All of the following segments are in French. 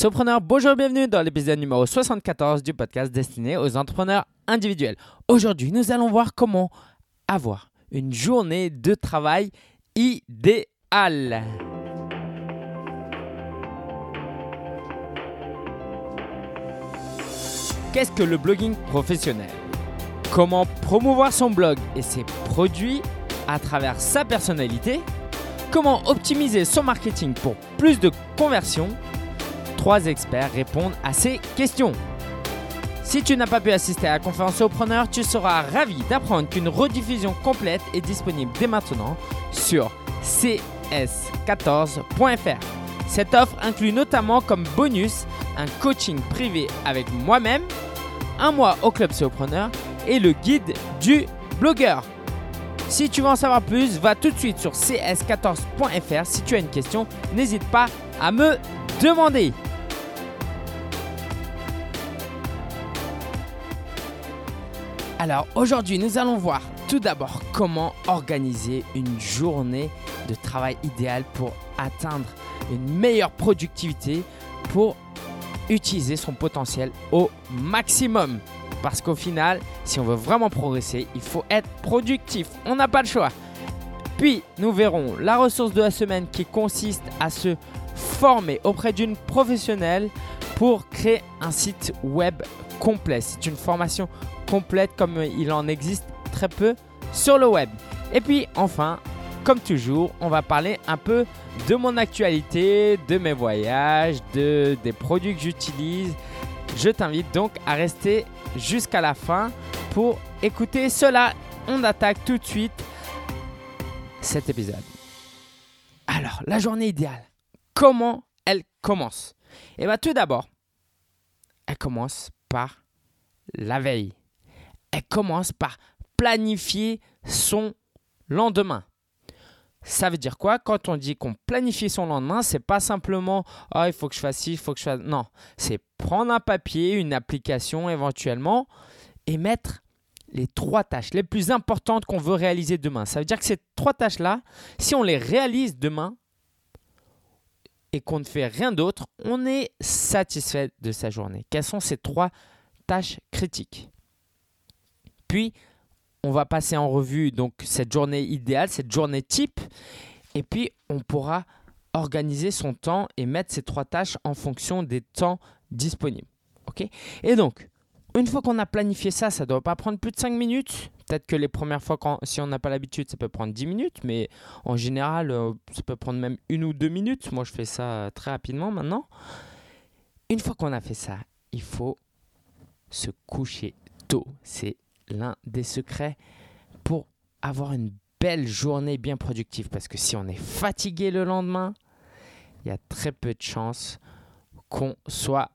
Sopreneur, bonjour, bienvenue dans l'épisode numéro 74 du podcast destiné aux entrepreneurs individuels. Aujourd'hui, nous allons voir comment avoir une journée de travail idéale. Qu'est-ce que le blogging professionnel? Comment promouvoir son blog et ses produits à travers sa personnalité? Comment optimiser son marketing pour plus de conversions Trois experts répondent à ces questions. Si tu n'as pas pu assister à la conférence preneur, tu seras ravi d'apprendre qu'une rediffusion complète est disponible dès maintenant sur cs14.fr. Cette offre inclut notamment comme bonus un coaching privé avec moi-même, un mois au club Preneur et le guide du blogueur. Si tu veux en savoir plus, va tout de suite sur cs14.fr. Si tu as une question, n'hésite pas à me demander. Alors aujourd'hui, nous allons voir tout d'abord comment organiser une journée de travail idéale pour atteindre une meilleure productivité, pour utiliser son potentiel au maximum. Parce qu'au final, si on veut vraiment progresser, il faut être productif. On n'a pas le choix. Puis, nous verrons la ressource de la semaine qui consiste à se former auprès d'une professionnelle pour créer un site web complet. C'est une formation complète comme il en existe très peu sur le web. Et puis enfin, comme toujours, on va parler un peu de mon actualité, de mes voyages, de, des produits que j'utilise. Je t'invite donc à rester jusqu'à la fin pour écouter cela. On attaque tout de suite cet épisode. Alors, la journée idéale, comment elle commence? Eh bien tout d'abord, elle commence par la veille elle commence par planifier son lendemain. Ça veut dire quoi? Quand on dit qu'on planifie son lendemain, c'est pas simplement oh, il faut que je fasse ci, il faut que je fasse. Non, c'est prendre un papier, une application éventuellement et mettre les trois tâches les plus importantes qu'on veut réaliser demain. Ça veut dire que ces trois tâches-là, si on les réalise demain et qu'on ne fait rien d'autre, on est satisfait de sa journée. Quelles sont ces trois tâches critiques? Puis, on va passer en revue donc cette journée idéale, cette journée type, et puis on pourra organiser son temps et mettre ces trois tâches en fonction des temps disponibles. Ok? Et donc, une fois qu'on a planifié ça, ça ne doit pas prendre plus de 5 minutes. Peut-être que les premières fois, si on n'a pas l'habitude, ça peut prendre 10 minutes, mais en général, euh, ça peut prendre même une ou deux minutes. Moi, je fais ça très rapidement maintenant. Une fois qu'on a fait ça, il faut se coucher tôt. C'est l'un des secrets pour avoir une belle journée bien productive. Parce que si on est fatigué le lendemain, il y a très peu de chances qu'on soit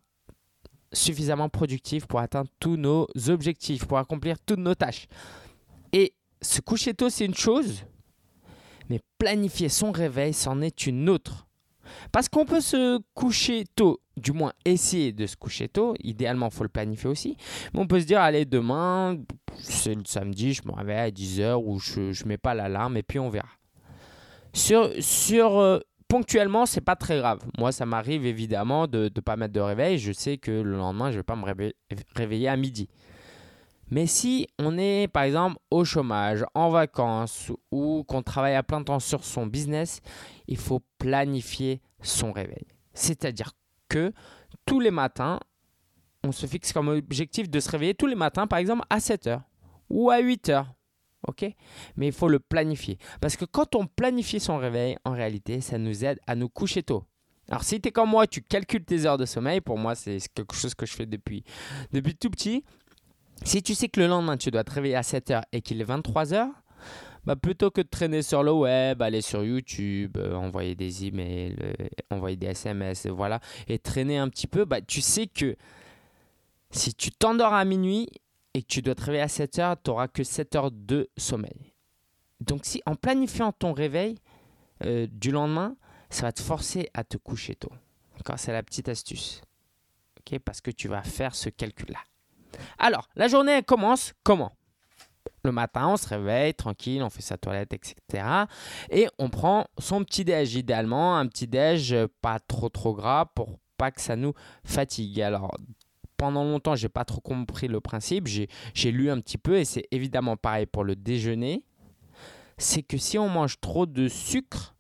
suffisamment productif pour atteindre tous nos objectifs, pour accomplir toutes nos tâches. Et se coucher tôt, c'est une chose, mais planifier son réveil, c'en est une autre. Parce qu'on peut se coucher tôt, du moins essayer de se coucher tôt. Idéalement, il faut le planifier aussi. Mais on peut se dire, allez, demain, c'est le samedi, je me réveille à 10h ou je ne mets pas l'alarme et puis on verra. Sur, sur euh, ponctuellement, c'est pas très grave. Moi, ça m'arrive évidemment de ne pas mettre de réveil. Je sais que le lendemain, je vais pas me réveiller à midi. Mais si on est par exemple au chômage, en vacances ou qu'on travaille à plein temps sur son business, il faut planifier son réveil. C'est-à-dire que tous les matins, on se fixe comme objectif de se réveiller tous les matins par exemple à 7 heures ou à 8 heures. OK? Mais il faut le planifier. Parce que quand on planifie son réveil, en réalité, ça nous aide à nous coucher tôt. Alors si tu es comme moi, tu calcules tes heures de sommeil, pour moi c'est quelque chose que je fais depuis, depuis tout petit, si tu sais que le lendemain, tu dois te réveiller à 7h et qu'il est 23h, bah plutôt que de traîner sur le web, aller sur YouTube, euh, envoyer des emails, euh, envoyer des SMS, voilà, et traîner un petit peu, bah, tu sais que si tu t'endors à minuit et que tu dois te réveiller à 7 h tu n'auras que 7 heures de sommeil. Donc, si en planifiant ton réveil euh, du lendemain, ça va te forcer à te coucher tôt. C'est la petite astuce. Parce que tu vas faire ce calcul-là. Alors, la journée commence comment? Le matin, on se réveille tranquille, on fait sa toilette, etc. Et on prend son petit déj, idéalement un petit déj pas trop trop gras pour pas que ça nous fatigue. Alors, pendant longtemps, j'ai pas trop compris le principe. J'ai lu un petit peu et c'est évidemment pareil pour le déjeuner. C'est que si on mange trop de sucre,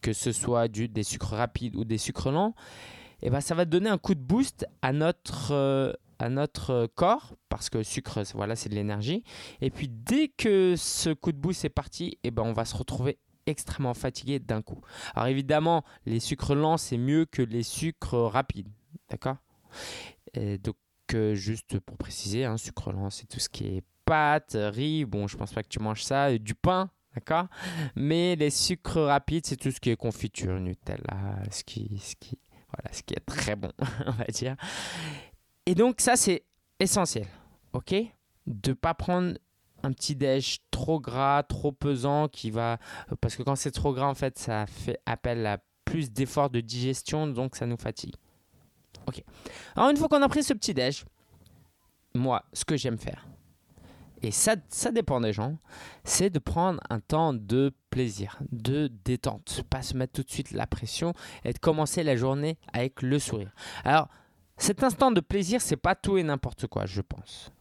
que ce soit du, des sucres rapides ou des sucres lents, eh ben, ça va donner un coup de boost à notre, euh, à notre corps, parce que le sucre, voilà, c'est de l'énergie. Et puis dès que ce coup de boost est parti, eh ben, on va se retrouver extrêmement fatigué d'un coup. Alors évidemment, les sucres lents, c'est mieux que les sucres rapides. D'accord? Donc, euh, juste pour préciser, hein, sucre lent, c'est tout ce qui est pâtes, riz. Bon, je pense pas que tu manges ça, du pain. D'accord? Mais les sucres rapides, c'est tout ce qui est confiture, Nutella, ce qui, ce qui, voilà, ce qui est très bon, on va dire. Et donc, ça, c'est essentiel. OK? De pas prendre un petit déj trop gras, trop pesant qui va parce que quand c'est trop gras en fait, ça fait appel à plus d'efforts de digestion donc ça nous fatigue. OK. Alors une fois qu'on a pris ce petit déj, moi, ce que j'aime faire et ça, dépend des gens, c'est de prendre un temps de plaisir, de détente, pas se mettre tout de suite la pression et de commencer la journée avec le sourire. Alors, cet instant de plaisir, c'est pas tout et n'importe quoi, je pense.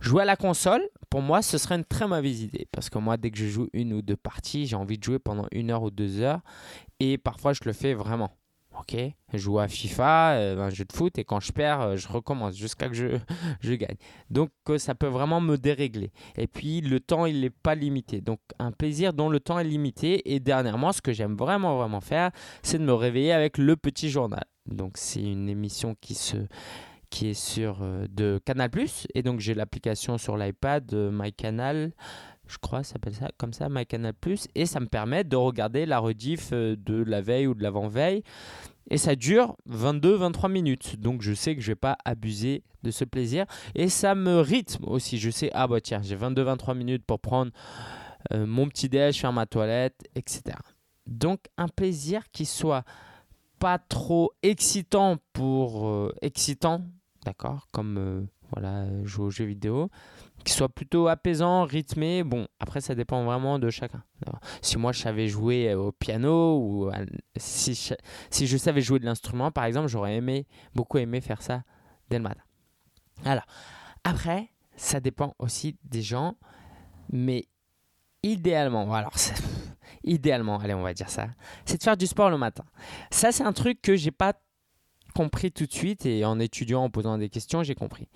Jouer à la console, pour moi, ce serait une très mauvaise idée. Parce que moi, dès que je joue une ou deux parties, j'ai envie de jouer pendant une heure ou deux heures. Et parfois, je le fais vraiment. Ok, je joue à FIFA, euh, un jeu de foot, et quand je perds, euh, je recommence jusqu'à que je, je gagne. Donc euh, ça peut vraiment me dérégler. Et puis le temps, il n'est pas limité. Donc un plaisir dont le temps est limité. Et dernièrement, ce que j'aime vraiment, vraiment faire, c'est de me réveiller avec le petit journal. Donc c'est une émission qui se qui est sur de Canal+. Et donc j'ai l'application sur l'iPad, MyCanal je crois, ça s'appelle ça comme ça, MyCanal+, et ça me permet de regarder la rediff de la veille ou de l'avant-veille et ça dure 22-23 minutes. Donc je sais que je vais pas abuser de ce plaisir. Et ça me rythme aussi. Je sais, ah bah tiens, j'ai 22-23 minutes pour prendre euh, mon petit déj, faire ma toilette, etc. Donc un plaisir qui soit pas trop excitant pour euh, excitant, d'accord, comme euh, voilà, jouer aux jeux vidéo, qui soit plutôt apaisant, rythmé. Bon, après, ça dépend vraiment de chacun. si moi, je savais jouer euh, au piano ou si je, si je savais jouer de l'instrument, par exemple, j'aurais aimé, beaucoup aimé faire ça dès le matin. Alors, après, ça dépend aussi des gens, mais idéalement, alors, idéalement, allez, on va dire ça, c'est de faire du sport le matin. Ça, c'est un truc que j'ai pas compris tout de suite et en étudiant, en posant des questions, j'ai compris.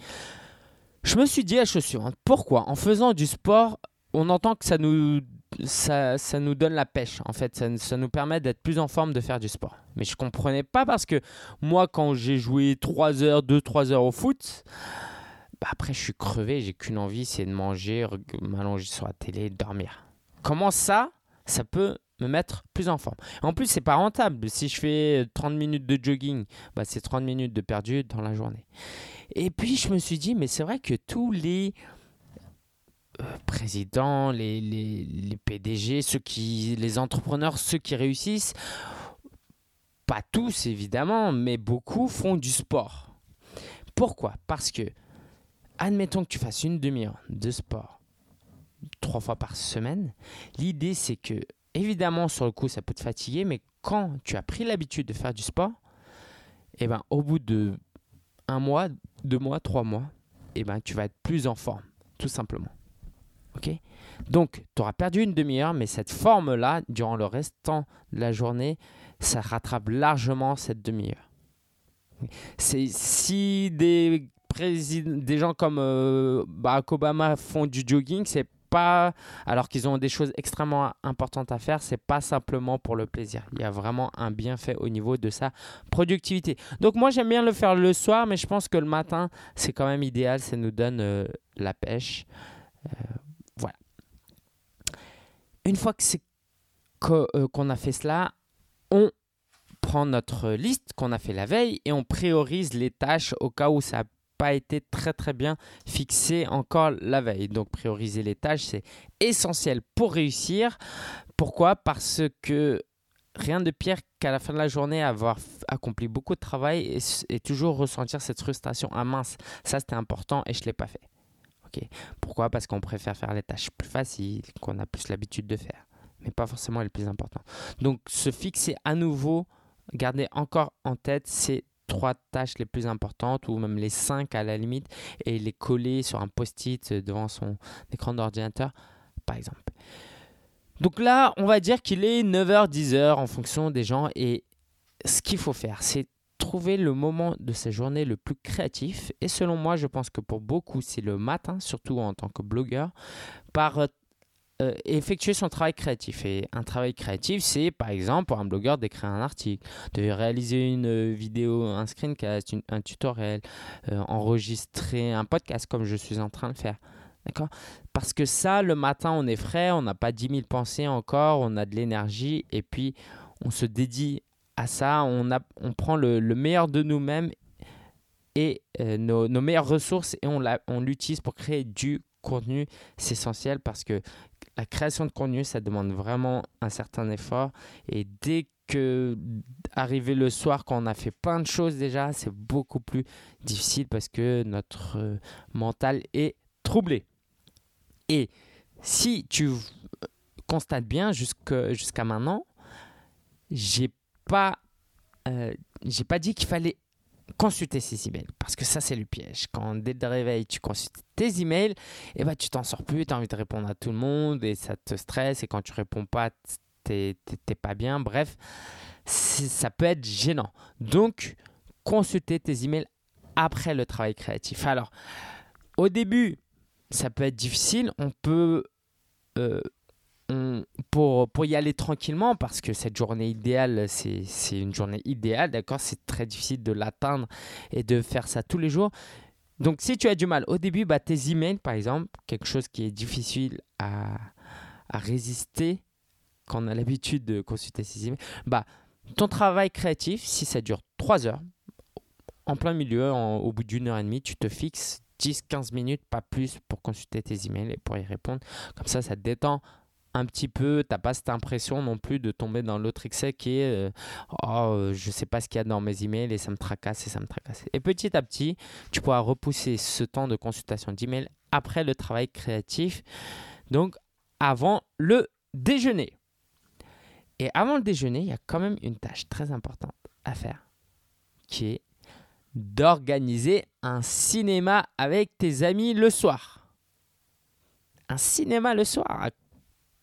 Je me suis dit la chaussure. Pourquoi? En faisant du sport, on entend que ça nous, ça, ça nous donne la pêche. En fait, ça, nous permet d'être plus en forme de faire du sport. Mais je comprenais pas parce que moi, quand j'ai joué 3 heures, 2-3 heures au foot, bah après, je suis crevé. J'ai qu'une envie, c'est de manger, m'allonger sur la télé, dormir. Comment ça, ça peut me mettre plus en forme? En plus, c'est pas rentable. Si je fais 30 minutes de jogging, bah, c'est 30 minutes de perdu dans la journée. Et puis je me suis dit, mais c'est vrai que tous les euh, présidents, les, les, les, PDG, ceux qui, les entrepreneurs, ceux qui réussissent, pas tous évidemment, mais beaucoup font du sport. Pourquoi? Parce que, admettons que tu fasses une demi-heure de sport trois fois par semaine, l'idée c'est que, évidemment, sur le coup, ça peut te fatiguer, mais quand tu as pris l'habitude de faire du sport, eh ben, au bout de un mois, deux mois, trois mois, eh ben, tu vas être plus en forme, tout simplement. Ok? Donc, tu auras perdu une demi-heure, mais cette forme-là, durant le restant de la journée, ça rattrape largement cette demi-heure. C'est si des, des gens comme euh, Barack Obama font du jogging, c'est alors qu'ils ont des choses extrêmement importantes à faire, c'est pas simplement pour le plaisir. Il y a vraiment un bienfait au niveau de sa productivité. Donc moi j'aime bien le faire le soir, mais je pense que le matin c'est quand même idéal, ça nous donne euh, la pêche. Euh, voilà. Une fois que euh, qu'on a fait cela, on prend notre liste qu'on a fait la veille et on priorise les tâches au cas où ça pas été très très bien fixé encore la veille. Donc prioriser les tâches, c'est essentiel pour réussir. Pourquoi? Parce que rien de pire qu'à la fin de la journée avoir accompli beaucoup de travail et, toujours ressentir cette frustration. Ah mince, ça c'était important et je ne l'ai pas fait. ok? Pourquoi? Parce qu'on préfère faire les tâches plus faciles, qu'on a plus l'habitude de faire, mais pas forcément les plus importantes. Donc se fixer à nouveau, garder encore en tête, c'est trois tâches les plus importantes ou même les cinq à la limite et les coller sur un post-it devant son écran d'ordinateur, par exemple. Donc là, on va dire qu'il est 9h, 10h en fonction des gens et ce qu'il faut faire, c'est trouver le moment de sa journée le plus créatif. Et selon moi, je pense que pour beaucoup, c'est le matin, surtout en tant que blogueur, par euh, effectuer son travail créatif. Et un travail créatif, c'est par exemple pour un blogueur d'écrire un article, de réaliser une vidéo, un screencast, un tutoriel, euh, enregistrer un podcast comme je suis en train de faire. D'accord? Parce que ça, le matin, on est frais, on n'a pas 10 000 pensées encore, on a de l'énergie et puis on se dédie à ça, on, a, on prend le, meilleur de nous-mêmes et euh, nos, meilleures ressources et on l'utilise pour créer du contenu. C'est essentiel parce que la création de contenu, ça demande vraiment un certain effort. Et dès que arriver le soir, quand on a fait plein de choses déjà, c'est beaucoup plus difficile parce que notre euh, mental est troublé. Et si tu constates bien jusqu'à maintenant, j'ai pas, euh, pas dit qu'il fallait consulter ses emails. Parce que ça c'est le piège. Quand dès le réveil tu consultes tes emails et eh ben tu t'en sors plus tu as envie de répondre à tout le monde et ça te stresse. Et quand tu réponds pas t'es pas bien. Bref ça peut être gênant. Donc consulter tes emails après le travail créatif. Alors au début ça peut être difficile. On peut, euh, pour, pour y aller tranquillement, parce que cette journée idéale, c'est une journée idéale, d'accord C'est très difficile de l'atteindre et de faire ça tous les jours. Donc, si tu as du mal au début, bah, tes emails, par exemple, quelque chose qui est difficile à, à résister quand on a l'habitude de consulter ses emails, bah, ton travail créatif, si ça dure 3 heures, en plein milieu, au bout d'une heure et demie, tu te fixes 10-15 minutes, pas plus, pour consulter tes emails et pour y répondre. Comme ça, ça te détend un petit peu. Tu n'as pas cette impression non plus de tomber dans l'autre excès qui est euh, Oh, euh, je sais pas ce qu'il y a dans mes emails et ça me tracasse et ça me tracasse. Et petit à petit, tu pourras repousser ce temps de consultation d'email après le travail créatif. Donc, avant le déjeuner. Et avant le déjeuner, il y a quand même une tâche très importante à faire qui est d'organiser un cinéma avec tes amis le soir. Un cinéma le soir,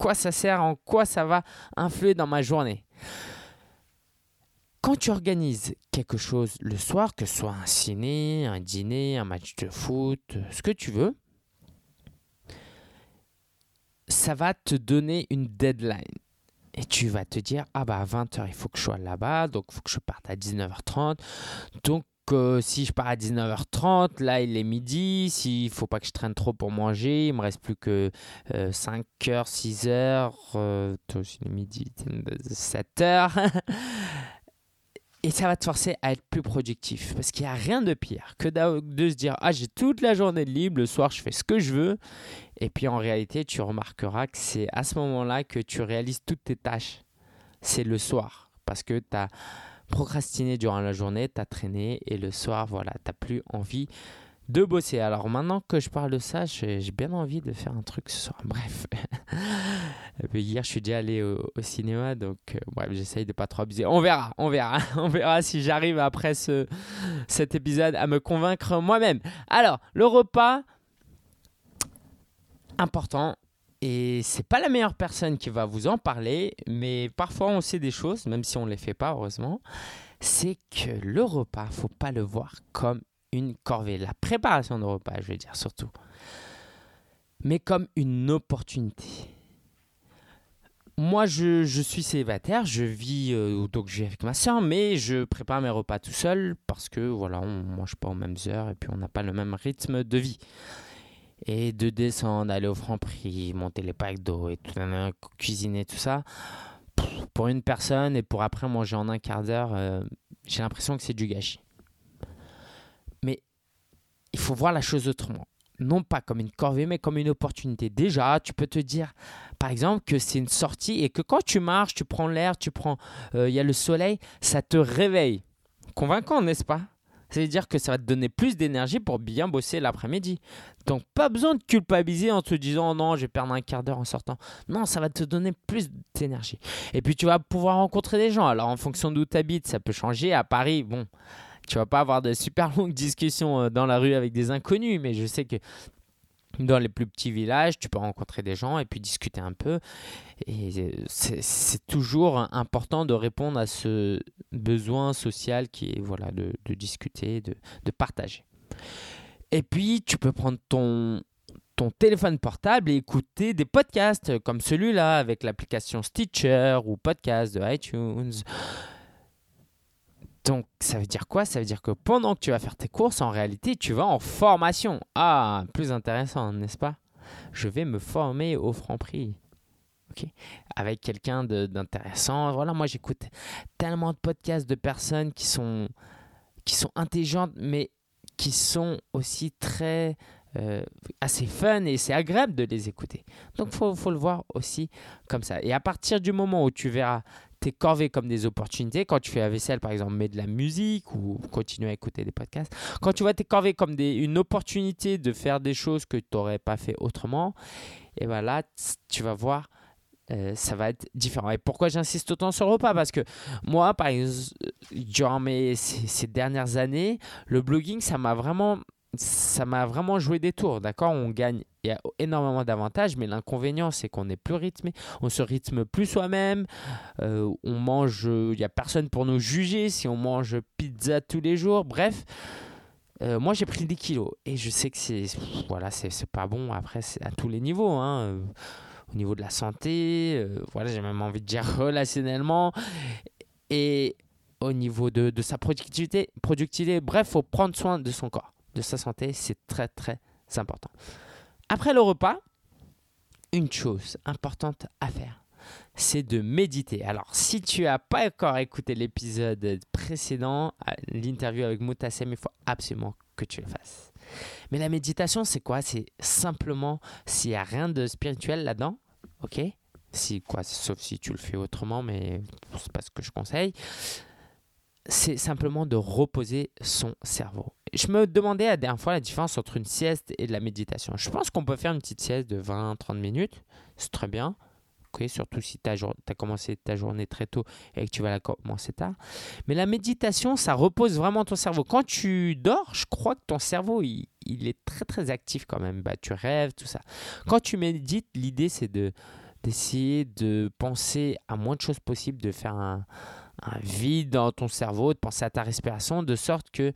quoi ça sert, en quoi ça va influer dans ma journée Quand tu organises quelque chose le soir, que ce soit un ciné, un dîner, un match de foot, ce que tu veux, ça va te donner une deadline. Et tu vas te dire, ah bah à 20h, il faut que je sois là-bas, donc il faut que je parte à 19h30. Donc que si je pars à 19h30, là il est midi, s'il faut pas que je traîne trop pour manger, il me reste plus que 5h, 6h, euh, toi aussi il est midi, 7h. Et ça va te forcer à être plus productif. Parce qu'il n'y a rien de pire que de se dire Ah, j'ai toute la journée libre, le soir je fais ce que je veux. Et puis en réalité, tu remarqueras que c'est à ce moment-là que tu réalises toutes tes tâches. C'est le soir. Parce que tu as procrastiné durant la journée, tu as traîné et le soir, voilà, tu n'as plus envie de bosser. Alors maintenant que je parle de ça, j'ai bien envie de faire un truc ce soir. Bref. Hier, je suis déjà allé au, cinéma, donc euh, bref, j'essaye de pas trop abuser. On verra, on verra. on verra si j'arrive après ce, cet épisode à me convaincre moi-même. Alors, le repas, important, et c'est pas la meilleure personne qui va vous en parler, mais parfois on sait des choses, même si on ne les fait pas, heureusement. C'est que le repas, faut pas le voir comme une corvée. La préparation de repas, je vais dire surtout. Mais comme une opportunité. Moi, je, suis célibataire, je vis, euh, donc je vis avec ma soeur, mais je prépare mes repas tout seul parce que voilà, on mange pas aux mêmes heures et puis on n'a pas le même rythme de vie et de descendre, aller au franc prix, monter les packs d'eau et tout, cuisiner tout ça, pour une personne et pour après manger en un quart d'heure, euh, j'ai l'impression que c'est du gâchis. Mais il faut voir la chose autrement. Non pas comme une corvée, mais comme une opportunité. Déjà, tu peux te dire, par exemple, que c'est une sortie et que quand tu marches, tu prends l'air, tu prends, euh, il y a le soleil, ça te réveille. Convaincant, n'est-ce pas? Ça veut dire que ça va te donner plus d'énergie pour bien bosser l'après-midi. Donc pas besoin de culpabiliser en te disant non, je vais perdre un quart d'heure en sortant. Non, ça va te donner plus d'énergie. Et puis tu vas pouvoir rencontrer des gens. Alors en fonction d'où tu habites, ça peut changer. À Paris, bon, tu vas pas avoir de super longues discussions euh, dans la rue avec des inconnus, mais je sais que dans les plus petits villages, tu peux rencontrer des gens et puis discuter un peu. Et euh, c'est toujours important de répondre à ce besoin social qui est voilà, de, discuter, de, partager. Et puis, tu peux prendre ton, ton téléphone portable et écouter des podcasts comme celui-là avec l'application Stitcher ou podcast de iTunes. Donc, ça veut dire quoi? Ça veut dire que pendant que tu vas faire tes courses, en réalité, tu vas en formation. Ah, plus intéressant, n'est-ce pas? Je vais me former au franc prix. ok? Avec quelqu'un d'intéressant. Voilà, moi, j'écoute tellement de podcasts de personnes qui sont, qui sont intelligentes, mais qui sont aussi très euh, assez fun et c'est agréable de les écouter. Donc il faut, faut, le voir aussi comme ça. Et à partir du moment où tu verras tes corvées comme des opportunités, quand tu fais la vaisselle par exemple, mets de la musique ou continue à écouter des podcasts, quand tu vois tes corvées comme des, une opportunité de faire des choses que tu n'aurais pas fait autrement, et voilà, tu vas voir. Euh, ça va être différent. Et pourquoi j'insiste autant sur le repas? Parce que moi, par exemple, durant mes, ces dernières années, le blogging, ça m'a vraiment ça m'a vraiment joué des tours, d'accord? On gagne, il y a énormément d'avantages, mais l'inconvénient, c'est qu'on est plus rythmé, on se rythme plus soi-même, euh, on mange, il n'y a personne pour nous juger si on mange pizza tous les jours, bref. Euh, moi, j'ai pris des kilos et je sais que c'est voilà, c'est pas bon après à tous les niveaux. Hein, euh, au niveau de la santé, voilà, j'ai même envie de dire relationnellement et au niveau de, de sa productivité, productivité. Bref, faut prendre soin de son corps de sa santé, c'est très très important. Après le repas, une chose importante à faire, c'est de méditer. Alors, si tu n'as pas encore écouté l'épisode précédent, euh, l'interview avec Moutassem, il faut absolument que tu le fasses. Mais la méditation, c'est quoi? C'est simplement, s'il n'y a rien de spirituel là-dedans, ok? Si, quoi, Sauf si tu le fais autrement, mais c'est pas ce que je conseille c'est simplement de reposer son cerveau. Je me demandais la dernière fois la différence entre une sieste et de la méditation. Je pense qu'on peut faire une petite sieste de 20-30 minutes, c'est très bien. surtout si tu as, commencé ta journée très tôt et que tu vas la commencer tard. Mais la méditation, ça repose vraiment ton cerveau. Quand tu dors, je crois que ton cerveau, il, est très très actif quand même. Bah, tu rêves, tout ça. Quand tu médites, l'idée c'est de d'essayer de penser à moins de choses possibles, de faire un, un vide dans ton cerveau, de penser à ta respiration, de sorte que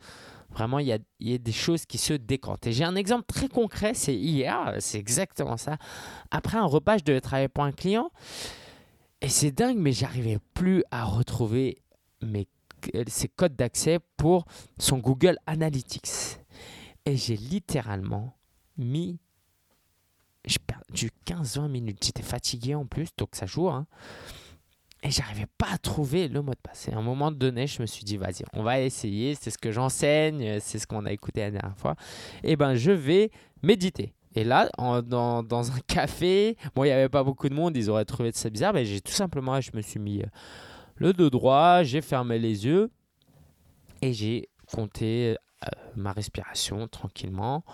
vraiment il y a, des choses qui se décantent. Et j'ai un exemple très concret, c'est hier, c'est exactement ça. Après un repas, je devais travailler pour un client. Et c'est dingue, mais j'arrivais plus à retrouver mes, ses codes d'accès pour son Google Analytics. Et j'ai littéralement mis j'ai perdu 15-20 minutes. J'étais fatigué en plus, donc ça joue. Hein. Et j'arrivais pas à trouver le mot de passe. Et à un moment donné, je me suis dit, vas-y, on va essayer. C'est ce que j'enseigne, c'est ce qu'on a écouté la dernière fois. Et eh ben, je vais méditer. Et là, dans, dans, un café, bon, il n'y avait pas beaucoup de monde, ils auraient trouvé ça bizarre, mais j'ai tout simplement, je me suis mis euh, le dos droit, j'ai fermé les yeux et j'ai compté euh, ma respiration tranquillement.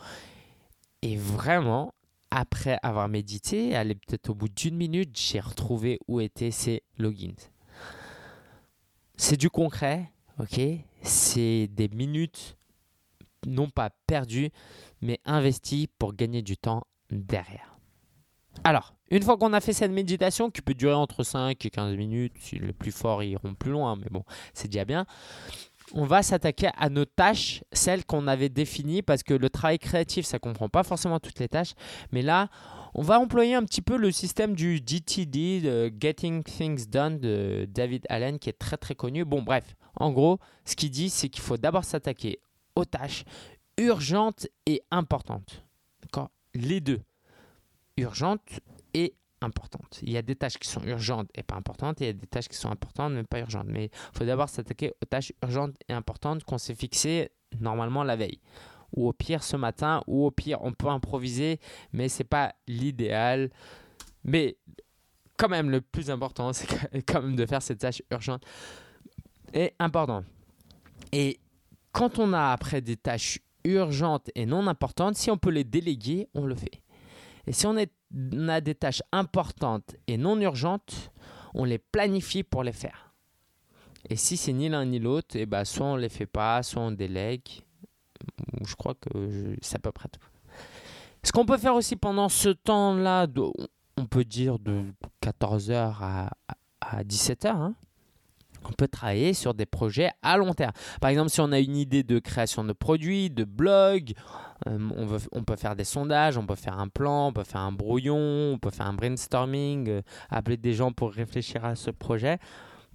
Et vraiment, après avoir médité, allez peut-être au bout d'une minute, j'ai retrouvé où étaient ces logins. C'est du concret, ok? C'est des minutes non pas perdues, mais investies pour gagner du temps derrière. Alors, une fois qu'on a fait cette méditation, qui peut durer entre 5 et 15 minutes, si les plus forts iront plus loin, mais bon, c'est déjà bien on va s'attaquer à nos tâches, celles qu'on avait définies, parce que le travail créatif, ça comprend pas forcément toutes les tâches. Mais là, on va employer un petit peu le système du GTD, de Getting Things Done de David Allen, qui est très très connu. Bon, bref, en gros, ce qu'il dit, c'est qu'il faut d'abord s'attaquer aux tâches urgentes et importantes. D'accord? Les deux. Urgentes importantes. Il y a des tâches qui sont urgentes et pas importantes, il y a des tâches qui sont importantes mais pas urgentes. Mais il faut d'abord s'attaquer aux tâches urgentes et importantes qu'on s'est fixées normalement la veille. Ou au pire ce matin, ou au pire on peut improviser, mais c'est pas l'idéal. Mais quand même, le plus important, c'est quand même de faire cette tâche urgente et importante. Et quand on a après des tâches urgentes et non importantes, si on peut les déléguer, on le fait. Et si on, a des tâches importantes et non urgentes, on les planifie pour les faire. Et si c'est ni l'un ni l'autre, et eh ben, soit on les fait pas, soit on délègue. Je crois que c'est à peu près tout. Ce qu'on peut faire aussi pendant ce temps-là, on peut dire de 14h à, à 17h, hein, on peut travailler sur des projets à long terme. Par exemple, si on a une idée de création de produits, de blog, euh, on, peut faire des sondages, on peut faire un plan, on peut faire un brouillon, on peut faire un brainstorming, euh, appeler des gens pour réfléchir à ce projet.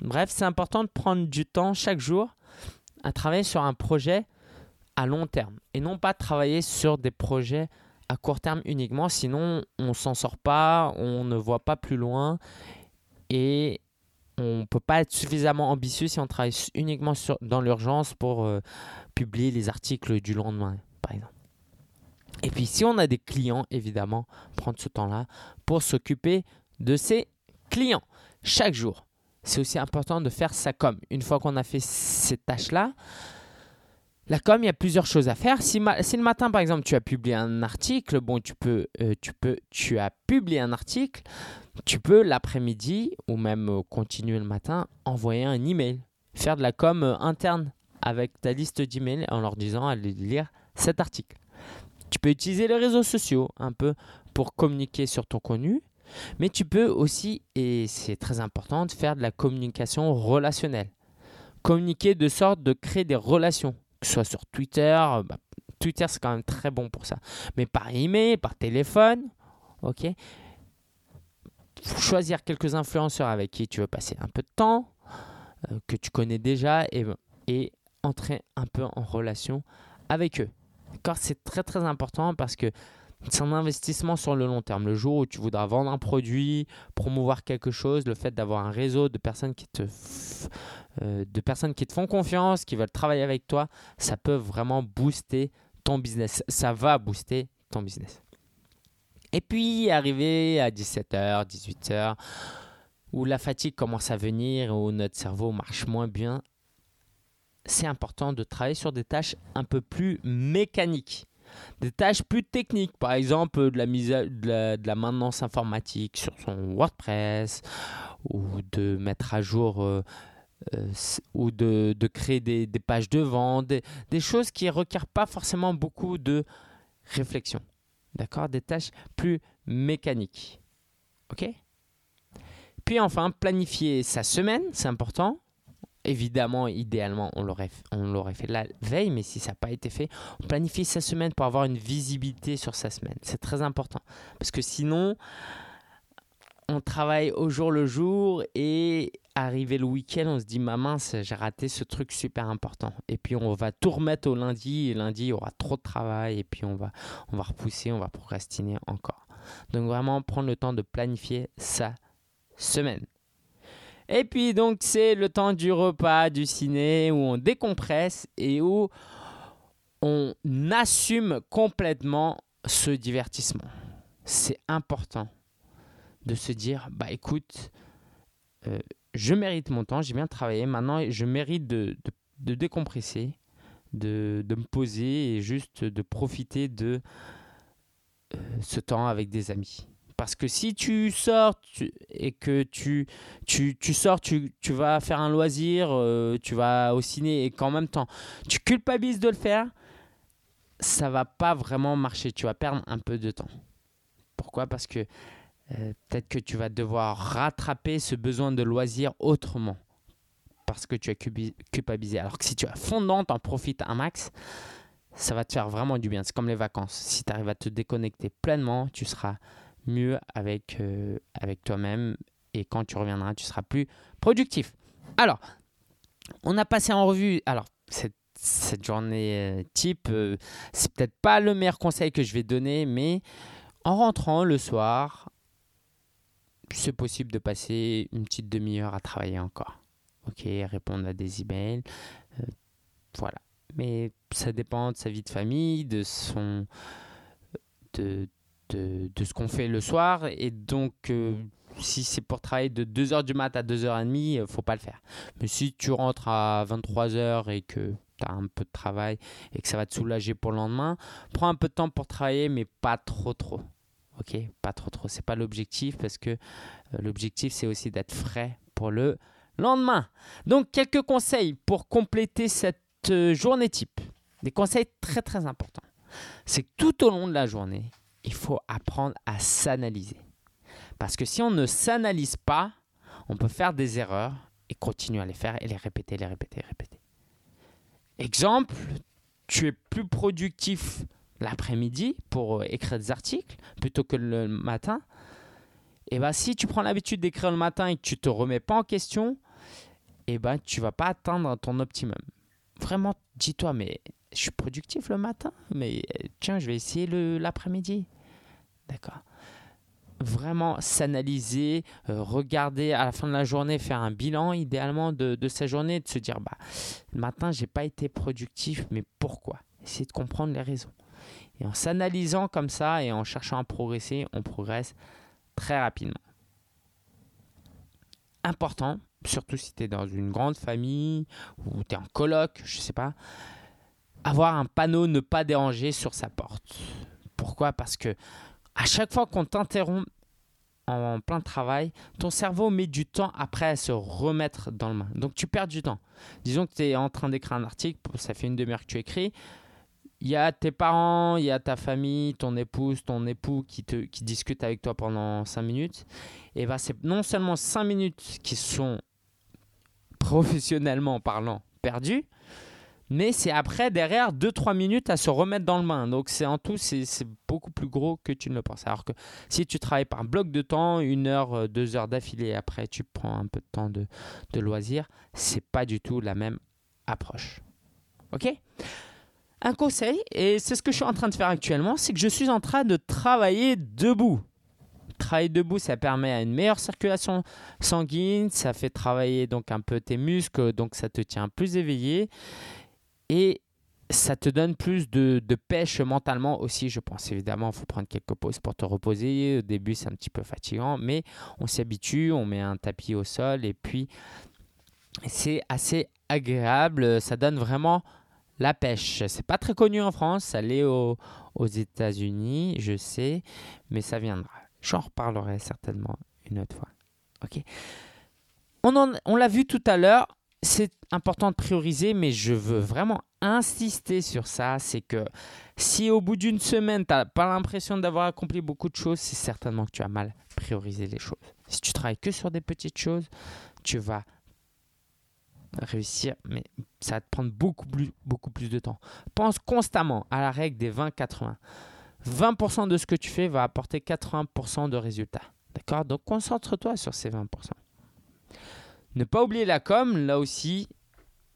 Bref, c'est important de prendre du temps chaque jour à travailler sur un projet à long terme et non pas travailler sur des projets à court terme uniquement, sinon on s'en sort pas, on ne voit pas plus loin et on ne peut pas être suffisamment ambitieux si on travaille uniquement dans l'urgence pour euh, publier les articles du lendemain, par exemple. Et puis si on a des clients, évidemment, prendre ce temps-là pour s'occuper de ces clients chaque jour c'est aussi important de faire sa com. Une fois qu'on a fait ces tâches-là, la com, il y a plusieurs choses à faire. Si, le matin, par exemple, tu as publié un article, bon, tu peux, euh, tu peux, tu as publié un article, tu peux l'après-midi ou même euh, continuer le matin, envoyer un email, faire de la com euh, interne avec ta liste d'emails en leur disant allez lire cet article. Tu peux utiliser les réseaux sociaux un peu pour communiquer sur ton contenu mais tu peux aussi, et c'est très important, de faire de la communication relationnelle. Communiquer de sorte de créer des relations, que ce soit sur Twitter. Bah, Twitter, c'est quand même très bon pour ça. Mais par email, par téléphone, ok? Choisir quelques influenceurs avec qui tu veux passer un peu de temps, euh, que tu connais déjà, et, entrer un peu en relation avec eux. D'accord C'est très très important parce que c'est un investissement sur le long terme. Le jour où tu voudras vendre un produit, promouvoir quelque chose, le fait d'avoir un réseau de personnes qui te, euh, de personnes qui te font confiance, qui veulent travailler avec toi, ça peut vraiment booster ton business. Ça va booster ton business. Et puis, arriver à 17h, 18h, où la fatigue commence à venir, où notre cerveau marche moins bien, c'est important de travailler sur des tâches un peu plus mécaniques des tâches plus techniques, par exemple de la, mise de, la, maintenance informatique sur son WordPress ou de mettre à jour euh, euh, ou de, créer des, pages de vente, des, choses qui ne requièrent pas forcément beaucoup de réflexion. D'accord Des tâches plus mécaniques. OK? Puis enfin, planifier sa semaine, c'est important. Évidemment, idéalement, on l'aurait, fait la veille, mais si ça n'a pas été fait, on planifie sa semaine pour avoir une visibilité sur sa semaine. C'est très important. Parce que sinon, on travaille au jour le jour et arrivé le week-end, on se dit, ma mince, j'ai raté ce truc super important. Et puis on va tout remettre au lundi, et lundi, il y aura trop de travail, et puis on va, on va repousser, on va procrastiner encore. Donc vraiment, prendre le temps de planifier sa semaine. Et puis donc c'est le temps du repas, du ciné, où on décompresse et où on assume complètement ce divertissement. C'est important de se dire, bah écoute, euh, je mérite mon temps, j'ai bien travaillé, maintenant je mérite de, décompresser, de, me poser et juste de profiter de euh, ce temps avec des amis. Parce que si tu sors et que tu, tu, tu sors, tu, tu, vas faire un loisir, euh, tu vas au ciné et qu'en même temps tu culpabilises de le faire, ça va pas vraiment marcher. Tu vas perdre un peu de temps. Pourquoi? Parce que euh, peut-être que tu vas devoir rattraper ce besoin de loisir autrement. Parce que tu as culpabilisé. Alors que si tu as fondant, en profites un max, ça va te faire vraiment du bien. C'est comme les vacances. Si tu arrives à te déconnecter pleinement, tu seras mieux avec, euh, toi-même et quand tu reviendras, tu seras plus productif. Alors, on a passé en revue alors cette, cette journée euh, type. C'est peut-être pas le meilleur conseil que je vais donner, mais en rentrant le soir, c'est possible de passer une petite demi-heure à travailler encore. Ok, répondre à des emails. voilà. Mais ça dépend de sa vie de famille, de son. De, de, ce qu'on fait le soir. Et donc, euh, si c'est pour travailler de 2h du mat à 2h30, il ne faut pas le faire. Mais si tu rentres à 23h et que tu as un peu de travail et que ça va te soulager pour le lendemain, prends un peu de temps pour travailler, mais pas trop trop. Ok, pas trop trop. C'est pas l'objectif parce que euh, l'objectif c'est aussi d'être frais pour le Lendemain. Donc, quelques conseils pour compléter cette euh, journée type. Des conseils très très importants. C'est que tout au long de la journée, il faut apprendre à s'analyser. Parce que si on ne s'analyse pas, on peut faire des erreurs et continuer à les faire et les répéter, les répéter, les répéter. Exemple, tu es plus productif l'après-midi pour euh, écrire des articles plutôt que le matin. Et bien, si tu prends l'habitude d'écrire le matin et que tu te remets pas en question, et ben tu vas pas atteindre ton optimum. Vraiment, dis-toi, mais je suis productif le matin, mais tiens, je vais essayer l'après-midi. D'accord vraiment s'analyser, euh, regarder à la fin de la journée, faire un bilan idéalement de, de sa journée, de se dire bah, le matin, j'ai pas été productif, mais pourquoi? Essayer de comprendre les raisons. Et en s'analysant comme ça et en cherchant à progresser, on progresse très rapidement. Important, surtout si tu es dans une grande famille ou tu es en coloc, je sais pas, avoir un panneau ne pas déranger sur sa porte. Pourquoi? Parce que à chaque fois qu'on t'interrompt en plein travail, ton cerveau met du temps après à se remettre dans le main. Donc tu perds du temps. Disons que tu es en train d'écrire un article, ça fait une demi-heure que tu écris. Il y a tes parents, il y a ta famille, ton épouse, ton époux qui, te, qui discutent avec toi pendant 5 minutes. Et bien c'est non seulement 5 minutes qui sont professionnellement parlant perdues, mais c'est après, derrière, 2-3 minutes à se remettre dans le main. Donc c'est en tout, c'est beaucoup plus gros que tu ne le penses. Alors que si tu travailles par bloc de temps, une heure, euh, deux heures d'affilée, après tu prends un peu de temps de, de loisir, c'est pas du tout la même approche. Ok? Un conseil, et c'est ce que je suis en train de faire actuellement, c'est que je suis en train de travailler debout. Travailler debout, ça permet à une meilleure circulation sanguine, ça fait travailler donc un peu tes muscles, donc ça te tient plus éveillé et ça te donne plus de, pêche mentalement aussi, je pense. Évidemment, il faut prendre quelques pauses pour te reposer. Au début, c'est un petit peu fatigant, mais on s'habitue, on met un tapis au sol et puis c'est assez agréable. Ça donne vraiment la pêche. C'est pas très connu en France, ça l'est aux, États-Unis, je sais, mais ça viendra. J'en reparlerai certainement une autre fois. Ok. On, on l'a vu tout à l'heure, c'est important de prioriser, mais je veux vraiment insister sur ça. C'est que si au bout d'une semaine, tu n'as pas l'impression d'avoir accompli beaucoup de choses, c'est certainement que tu as mal priorisé les choses. Si tu travailles que sur des petites choses, tu vas réussir, mais ça va te prendre beaucoup plus, beaucoup plus de temps. Pense constamment à la règle des 20-80. 20%, de ce que tu fais va apporter 80% de résultats. D'accord? Donc concentre-toi sur ces 20%. Ne pas oublier la com, là aussi,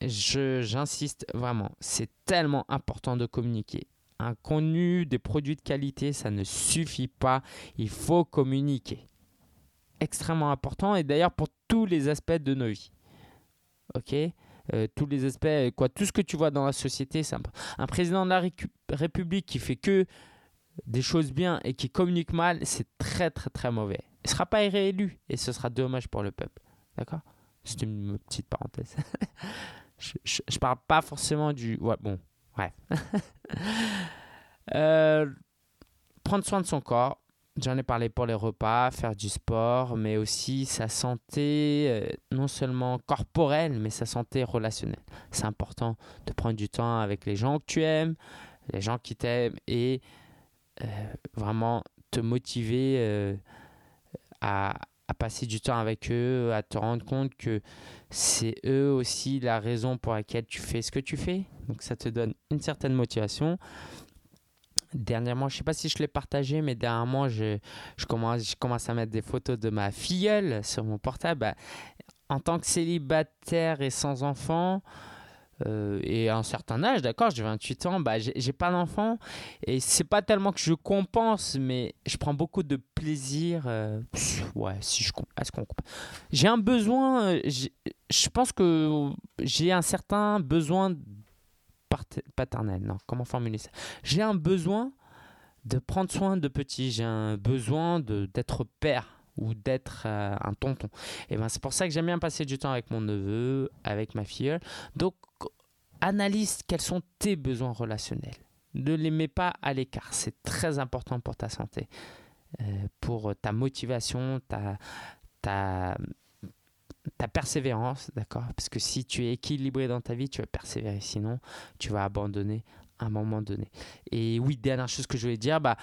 j'insiste vraiment, c'est tellement important de communiquer. Un contenu, des produits de qualité, ça ne suffit pas, il faut communiquer. Extrêmement important et d'ailleurs pour tous les aspects de nos vies. Ok euh, tous les aspects, quoi, tout ce que tu vois dans la société, c'est un, un président de la République qui fait que des choses bien et qui communique mal, c'est très très très mauvais. Il ne sera pas réélu et ce sera dommage pour le peuple. D'accord? C'est une petite parenthèse. je, je, parle pas forcément du. Ouais, bon, bref. Euh, prendre soin de son corps. J'en ai parlé pour les repas, faire du sport, mais aussi sa santé, euh, non seulement corporelle, mais sa santé relationnelle. C'est important de prendre du temps avec les gens que tu aimes, les gens qui t'aiment, et euh, vraiment te motiver à, à passer du temps avec eux, à te rendre compte que c'est eux aussi la raison pour laquelle tu fais ce que tu fais. Donc ça te donne une certaine motivation. Dernièrement, je sais pas si je l'ai partagé, mais dernièrement, je, commence, à mettre des photos de ma filleule sur mon portable. En tant que célibataire et sans enfant, euh, et à un certain âge, d'accord, j'ai 28 ans, bah, j'ai pas d'enfant. Et c'est pas tellement que je compense, mais je prends beaucoup de plaisir. Euh, ouais, si je est-ce qu'on J'ai un besoin, euh, je pense que j'ai un certain besoin paternel. Non, comment formuler ça? J'ai un besoin de prendre soin de petits, j'ai un besoin d'être père ou d'être un tonton. Et ben c'est pour ça que j'aime bien passer du temps avec mon neveu, avec ma fille. Donc analyse quels sont tes besoins relationnels. Ne les mets pas à l'écart. C'est très important pour ta santé, euh, pour ta motivation, ta, ta, ta persévérance, d'accord? Parce que si tu es équilibré dans ta vie, tu vas persévérer. Sinon, tu vas abandonner à un moment donné. Et oui, dernière chose que je voulais dire, bah,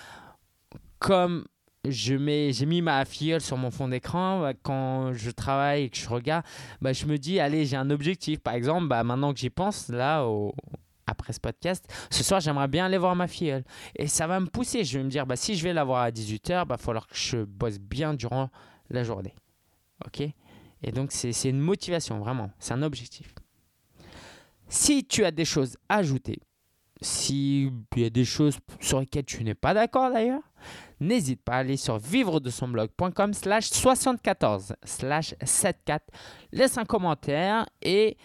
comme j'ai mis ma filleule sur mon fond d'écran. Bah, quand je travaille et que je regarde, bah, je me dis, allez, j'ai un objectif. Par exemple, bah, maintenant que j'y pense, là, après ce podcast, ce soir, j'aimerais bien aller voir ma filleule. Et ça va me pousser. Je vais me dire, bah, si je vais la voir à 18h, il va falloir que je bosse bien durant la journée. OK? Et donc, c'est une motivation, vraiment. C'est un objectif. Si tu as des choses à ajouter, s'il y a des choses sur lesquelles tu n'es pas d'accord d'ailleurs, n'hésite pas à aller sur vivre de son blog.com slash 74 slash 74. Laisse un commentaire et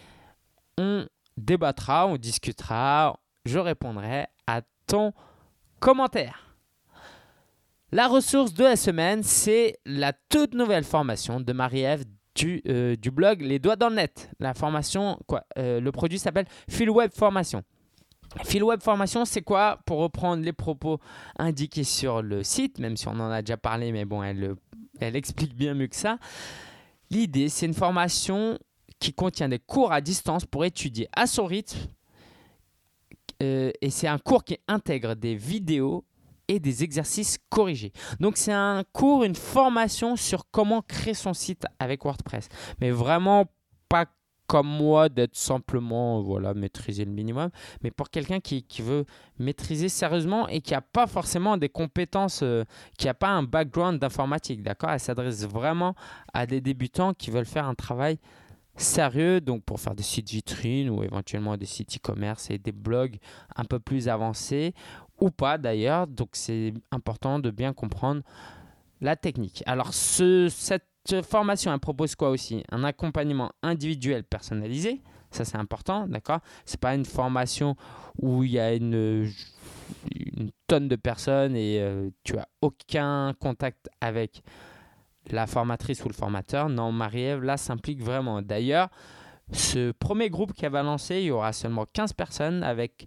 on débattra, on discutera, je répondrai à ton commentaire. La ressource de la semaine, c'est la toute nouvelle formation de Marie-Ève du, euh, du, blog Les Doigts dans le Net. La formation, quoi, euh, le produit s'appelle Web Formation. Web Formation, c'est quoi? Pour reprendre les propos indiqués sur le site, même si on en a déjà parlé, mais bon, elle, elle explique bien mieux que ça. L'idée, c'est une formation qui contient des cours à distance pour étudier à son rythme. Euh, et c'est un cours qui intègre des vidéos et des exercices corrigés. Donc c'est un cours, une formation sur comment créer son site avec WordPress. Mais vraiment pas comme moi d'être simplement voilà maîtriser le minimum mais pour quelqu'un qui, veut maîtriser sérieusement et qui n'a pas forcément des compétences euh, qui n'a pas un background d'informatique d'accord? Elle s'adresse vraiment à des débutants qui veulent faire un travail sérieux donc pour faire des sites vitrines ou éventuellement des sites e-commerce et des blogs un peu plus avancés ou pas d'ailleurs donc c'est important de bien comprendre la technique alors ce, cette formation, elle propose quoi aussi? Un accompagnement individuel personnalisé. Ça, c'est important, d'accord? C'est pas une formation où il y a une, tonne de personnes et euh, tu as aucun contact avec la formatrice ou le formateur. Non, Marie-Ève, là, s'implique vraiment. D'ailleurs, ce premier groupe qu'elle va lancer, il y aura seulement 15 personnes avec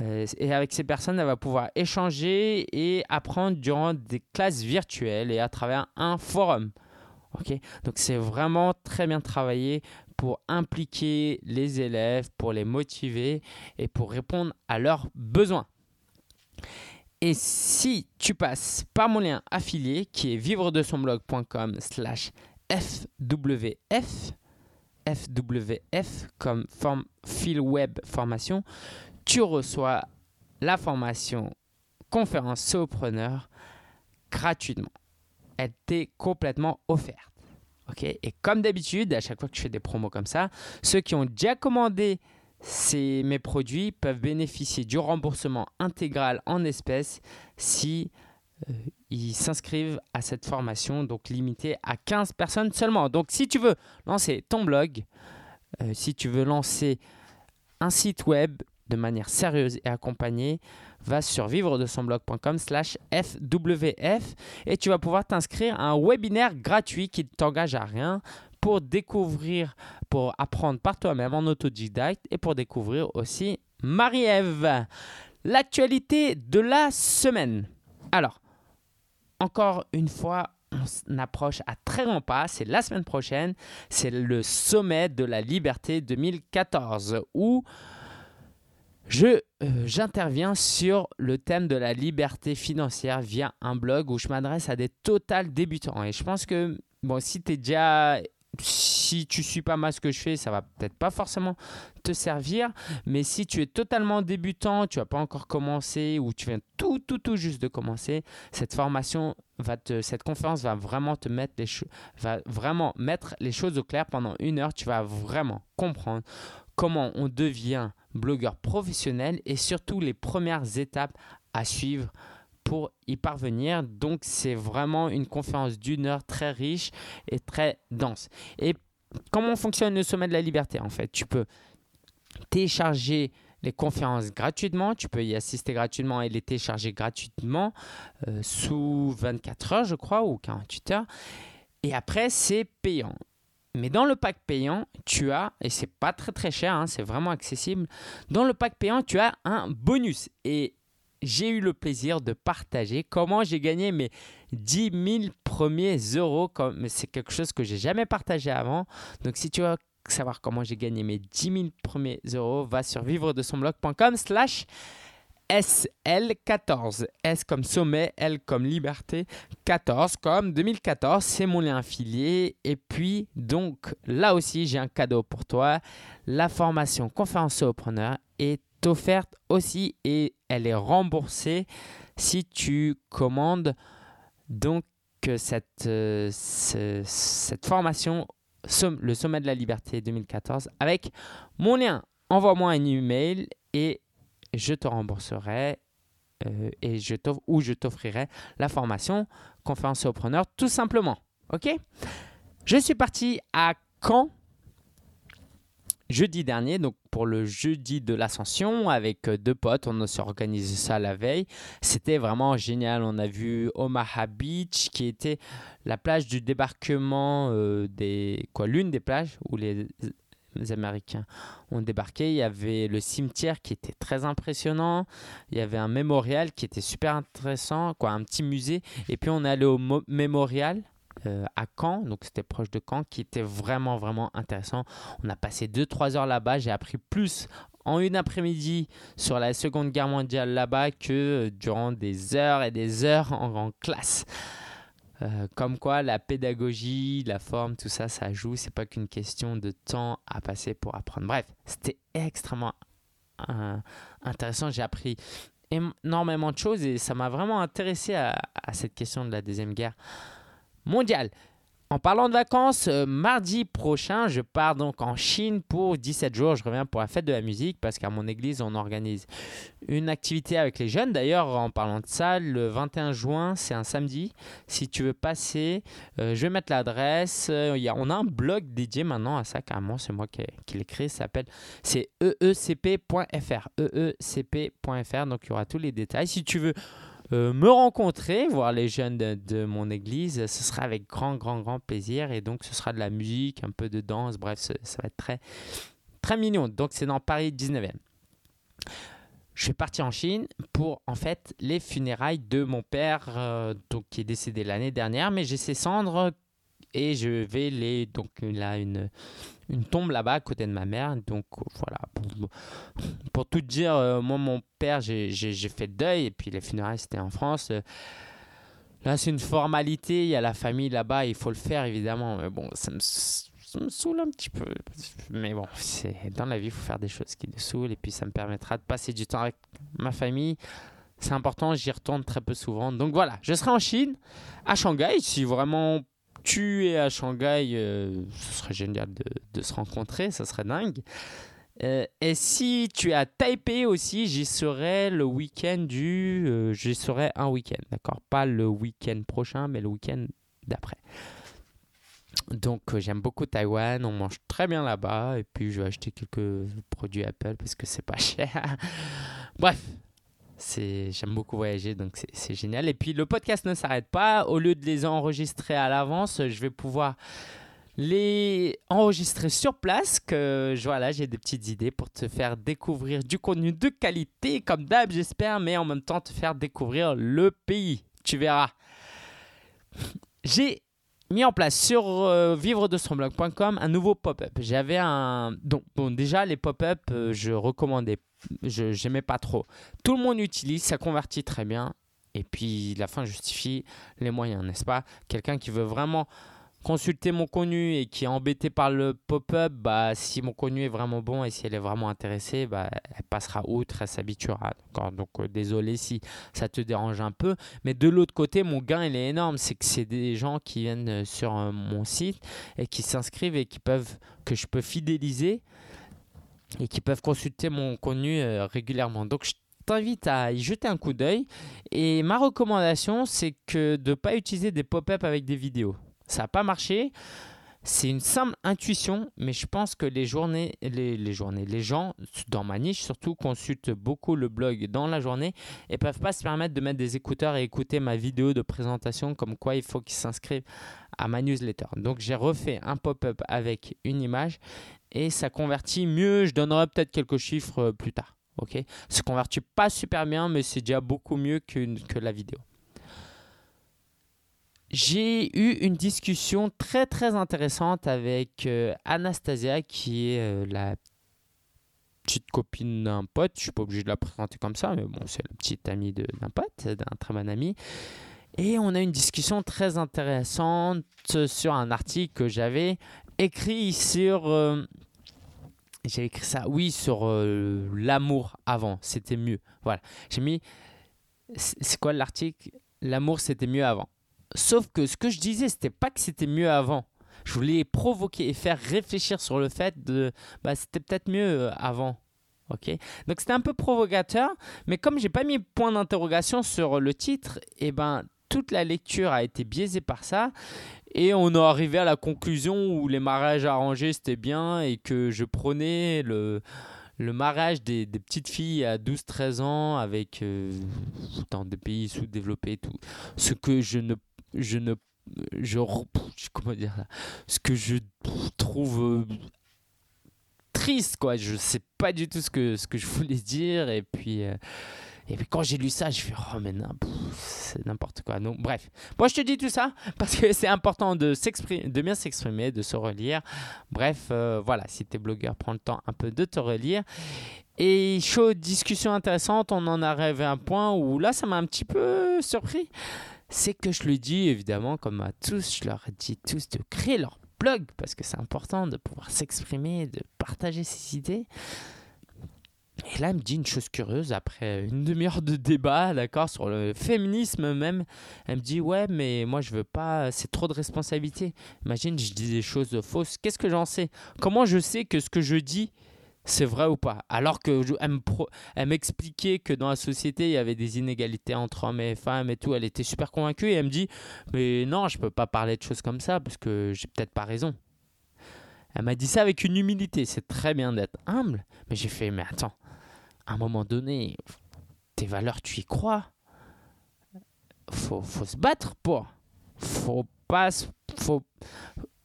euh, et avec ces personnes, elle va pouvoir échanger et apprendre durant des classes virtuelles et à travers un forum. Donc c'est vraiment très bien travaillé pour impliquer les élèves, pour les motiver et pour répondre à leurs besoins. Et si tu passes par mon lien affilié qui est vivre de son blog.com slash FWF, FWF comme form, fil web formation, tu reçois la formation conférence solopreneur gratuitement elle t'est complètement offerte. Et comme d'habitude, à chaque fois que tu fais des promos comme ça, ceux qui ont déjà commandé ces, mes produits peuvent bénéficier du remboursement intégral en espèces si euh, ils s'inscrivent à cette formation, donc limitée à 15 personnes seulement. Donc si tu veux lancer ton blog, euh, si tu veux lancer un site web de manière sérieuse et accompagnée, va sur vivre de son blog.com slash FWF et tu vas pouvoir t'inscrire à un webinaire gratuit qui ne t'engage à rien pour découvrir, pour apprendre par toi-même en autodidacte et pour découvrir aussi Marie-Ève. L'actualité de la semaine. Alors, encore une fois, on approche à très grands pas. C'est la semaine prochaine. C'est le sommet de la liberté 2014 où euh, j'interviens sur le thème de la liberté financière via un blog où je m'adresse à des total débutants. Et je pense que, bon, si tu es déjà si tu suis pas mal ce que je fais, ça va peut-être pas forcément te servir. Mais si tu es totalement débutant, tu n'as pas encore commencé ou tu viens tout, tout, tout juste de commencer, cette formation va te, cette conférence va vraiment te mettre les va vraiment mettre les choses au clair pendant une heure. Tu vas vraiment comprendre comment on devient blogueur professionnel et surtout les premières étapes à suivre pour y parvenir. Donc c'est vraiment une conférence d'une heure très riche et très dense. Et comment fonctionne le sommet de la liberté en fait? Tu peux télécharger les conférences gratuitement, tu peux y assister gratuitement et les télécharger gratuitement euh, sous 24 heures je crois ou 48 heures. Et après c'est payant. Mais dans le pack payant, tu as, et c'est pas très très cher, hein, c'est vraiment accessible, dans le pack payant, tu as un bonus. Et j'ai eu le plaisir de partager comment j'ai gagné mes 10 000 premiers euros. C'est quelque chose que j'ai jamais partagé avant. Donc si tu veux savoir comment j'ai gagné mes 10 000 premiers euros, va sur vivre de son blog.com slash SL14. S comme sommet, L comme liberté, 14 comme 2014. C'est mon lien affilié. Et puis, donc, là aussi, j'ai un cadeau pour toi. La formation conférence preneur est offerte aussi et elle est remboursée si tu commandes donc cette, euh, cette formation le sommet de la liberté 2014 avec mon lien. Envoie-moi un email et je te rembourserai euh, et je ou je t'offrirai la formation conférence preneur tout simplement. Ok? Je suis parti à Caen jeudi dernier, donc pour le jeudi de l'ascension avec euh, deux potes. On s'est organisé ça la veille. C'était vraiment génial. On a vu Omaha Beach qui était la plage du débarquement euh, des quoi l'une des plages où les, Américains ont débarqué. Il y avait le cimetière qui était très impressionnant. Il y avait un mémorial qui était super intéressant, quoi, un petit musée. Et puis on est allé au mémorial euh, à Caen, donc c'était proche de Caen, qui était vraiment, vraiment intéressant. On a passé 2-3 heures là-bas, j'ai appris plus en une après-midi sur la Seconde Guerre mondiale là-bas que durant des heures et des heures en, classe. Euh, comme quoi la pédagogie, la forme, tout ça, ça joue. C'est pas qu'une question de temps à passer pour apprendre. Bref, c'était extrêmement intéressant. J'ai appris énormément de choses et ça m'a vraiment intéressé à, cette question de la deuxième guerre mondiale. En parlant de vacances, euh, mardi prochain, je pars donc en Chine pour 17 jours. Je reviens pour la fête de la musique parce qu'à mon église, on organise une activité avec les jeunes. D'ailleurs, en parlant de ça, le 21 juin, c'est un samedi. Si tu veux passer, euh, je vais mettre l'adresse. Euh, on a un blog dédié maintenant à ça, carrément. C'est moi qui, qui l'ai. Ça s'appelle c'est eecp.fr. eecp.fr. Donc, il y aura tous les détails. Si tu veux euh, me rencontrer, voir les jeunes de, mon église, ce sera avec grand, grand, grand plaisir. Et donc, ce sera de la musique, un peu de danse, bref, ça, va être très, très mignon. Donc, c'est dans Paris 19e. Je suis parti en Chine pour en fait les funérailles de mon père, euh, donc qui est décédé l'année dernière, mais j'ai ses cendres et je vais les donc là une une tombe là-bas à côté de ma mère. Donc voilà pour, tout dire euh, moi mon père j'ai fait deuil et puis les funérailles c'était en France. Là c'est une formalité il y a la famille là-bas il faut le faire évidemment mais bon ça me, saoule un petit peu mais bon dans la vie il faut faire des choses qui nous saoulent et puis ça me permettra de passer du temps avec ma famille. C'est important, j'y retourne très peu souvent. Donc voilà, je serai en Chine, à Shanghai, si vraiment tu es à Shanghai, euh, ce serait génial de, se rencontrer, ça serait dingue. Euh, et si tu es à Taipei aussi, j'y serai le week-end du. Euh, j'y serai un week-end, d'accord Pas le week-end prochain, mais le week-end d'après. Donc j'aime beaucoup Taïwan, on mange très bien là-bas et puis je vais acheter quelques produits Apple parce que c'est pas cher. Bref, j'aime beaucoup voyager, donc c'est génial. Et puis le podcast ne s'arrête pas. Au lieu de les enregistrer à l'avance, je vais pouvoir les enregistrer sur place. Que voilà, j'ai des petites idées pour te faire découvrir du contenu de qualité, comme d'hab, j'espère, mais en même temps te faire découvrir le pays. Tu verras. J'ai mis en place sur euh, vivre de son blog.com un nouveau pop-up. J'avais un. Donc, bon, déjà, les pop-up, euh, je recommandais je n'aimais pas trop. Tout le monde utilise, ça convertit très bien. Et puis la fin justifie les moyens, n'est-ce pas? Quelqu'un qui veut vraiment consulter mon contenu et qui est embêté par le pop-up, bah, si mon contenu est vraiment bon et si elle est vraiment intéressée, bah, elle passera outre, elle s'habituera. Donc euh, désolé si ça te dérange un peu. Mais de l'autre côté, mon gain il est énorme. C'est que c'est des gens qui viennent euh, sur euh, mon site et qui s'inscrivent et qui peuvent, que je peux fidéliser et qui peuvent consulter mon contenu euh, régulièrement. Donc je t'invite à y jeter un coup d'œil. Et ma recommandation, c'est que de ne pas utiliser des pop-up avec des vidéos. Ça n'a pas marché. C'est une simple intuition, mais je pense que les journées, les, les, journées, les gens dans ma niche surtout consultent beaucoup le blog dans la journée et peuvent pas se permettre de mettre des écouteurs et écouter ma vidéo de présentation comme quoi il faut qu'ils s'inscrivent à ma newsletter. Donc j'ai refait un pop-up avec une image et ça convertit mieux. Je donnerai peut-être quelques chiffres euh, plus tard. Ok, se convertit pas super bien, mais c'est déjà beaucoup mieux que, que la vidéo. J'ai eu une discussion très très intéressante avec euh, Anastasia, qui est euh, la petite copine d'un pote. Je suis pas obligé de la présenter comme ça, mais bon, c'est la petite amie d'un pote, d'un très bon ami. Et on a une discussion très intéressante sur un article que j'avais écrit sur. Euh, j'ai écrit ça, oui, sur euh, l'amour avant. C'était mieux. Voilà. J'ai mis. C'est quoi l'article? L'amour, c'était mieux avant. Sauf que ce que je disais, c'était pas que c'était mieux avant. Je voulais provoquer et faire réfléchir sur le fait de. Bah, c'était peut-être mieux euh, avant. Ok? Donc c'était un peu provocateur, mais comme j'ai pas mis point d'interrogation sur le titre, et eh ben toute la lecture a été biaisée par ça. Et on est arrivé à la conclusion où les mariages arrangés c'était bien et que je prenais le, le mariage des, petites filles à 12-13 ans avec euh, dans des pays sous-développés, tout. Ce que je ne. Je ne je, comment dire ce que je trouve euh, triste quoi je sais pas du tout ce que ce que je voulais dire et puis euh, et puis quand j'ai lu ça, je fais oh mais c'est n'importe quoi. Bref, moi je te dis tout ça parce que c'est important de de bien s'exprimer, de se relire. Bref, euh, voilà, si tu es blogueur, prends le temps un peu de te relire. Et chaud, discussion intéressante, on en arrive à un point où là ça m'a un petit peu surpris. C'est que je lui dis évidemment, comme à tous, je leur dit tous de créer leur blog parce que c'est important de pouvoir s'exprimer, de partager ses idées. Et là, elle me dit une chose curieuse, après une demi-heure de débat, d'accord, sur le féminisme même, elle me dit, ouais, mais moi, je veux pas, c'est trop de responsabilité. Imagine, je dis des choses fausses. Qu'est-ce que j'en sais? Comment je sais que ce que je dis, c'est vrai ou pas? Alors que elle m'expliquait que dans la société, il y avait des inégalités entre hommes et femmes et tout. Elle était super convaincue et elle me dit, mais non, je peux pas parler de choses comme ça parce que j'ai peut-être pas raison. Elle m'a dit ça avec une humilité. C'est très bien d'être humble. Mais j'ai fait, mais attends, à un moment donné, tes valeurs, tu y crois. Faut, faut se battre pour. Faut pas. Faut,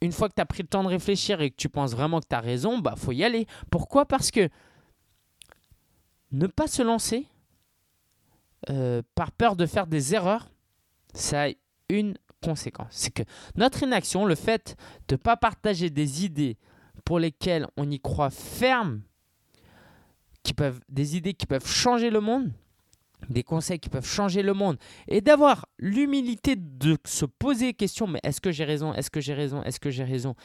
une fois que tu as pris le temps de réfléchir et que tu penses vraiment que tu as raison, bah faut y aller. Pourquoi? Parce que ne pas se lancer euh, par peur de faire des erreurs, ça a une conséquence. C'est que notre inaction, le fait de ne pas partager des idées pour lesquelles on y croit ferme, des idées qui peuvent changer le monde, des conseils qui peuvent changer le monde, et d'avoir l'humilité de se poser des questions, mais est-ce que j'ai raison, est-ce que j'ai raison, est-ce que j'ai raison?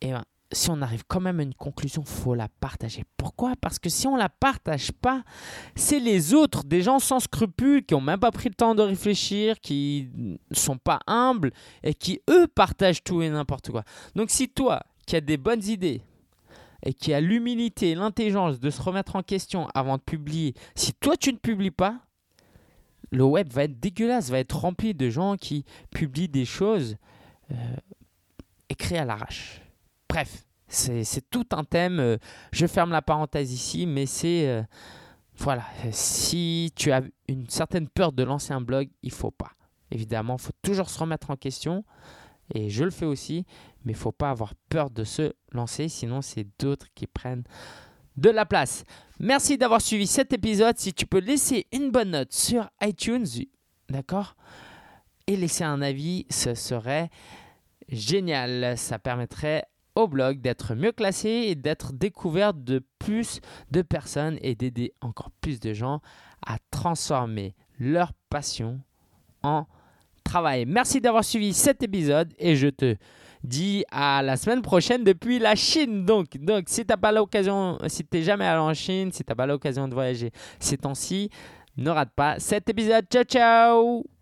Et ben, si on arrive quand même à une conclusion, faut la partager. Pourquoi? Parce que si on la partage pas, c'est les autres, des gens sans scrupules, qui ont même pas pris le temps de réfléchir, qui sont pas humbles et qui eux partagent tout et n'importe quoi. Donc si toi, qui as des bonnes idées, et qui a l'humilité et l'intelligence de se remettre en question avant de publier, si toi tu ne publies pas, le web va être dégueulasse, va être rempli de gens qui publient des choses euh, écrites à l'arrache. Bref, c'est tout un thème. Euh, je ferme la parenthèse ici, mais c'est... Euh, voilà, si tu as une certaine peur de lancer un blog, il faut pas. Évidemment, il faut toujours se remettre en question et je le fais aussi, mais il faut pas avoir peur de se lancer, sinon c'est d'autres qui prennent de la place. Merci d'avoir suivi cet épisode. Si tu peux laisser une bonne note sur iTunes, d'accord Et laisser un avis, ce serait génial. Ça permettrait au blog d'être mieux classé et d'être découvert de plus de personnes et d'aider encore plus de gens à transformer leur passion en travail. Merci d'avoir suivi cet épisode et je te dis à la semaine prochaine depuis la Chine. Donc, donc si tu pas l'occasion, si tu jamais allé en Chine, si tu pas l'occasion de voyager ces temps-ci, ne rate pas cet épisode. Ciao, ciao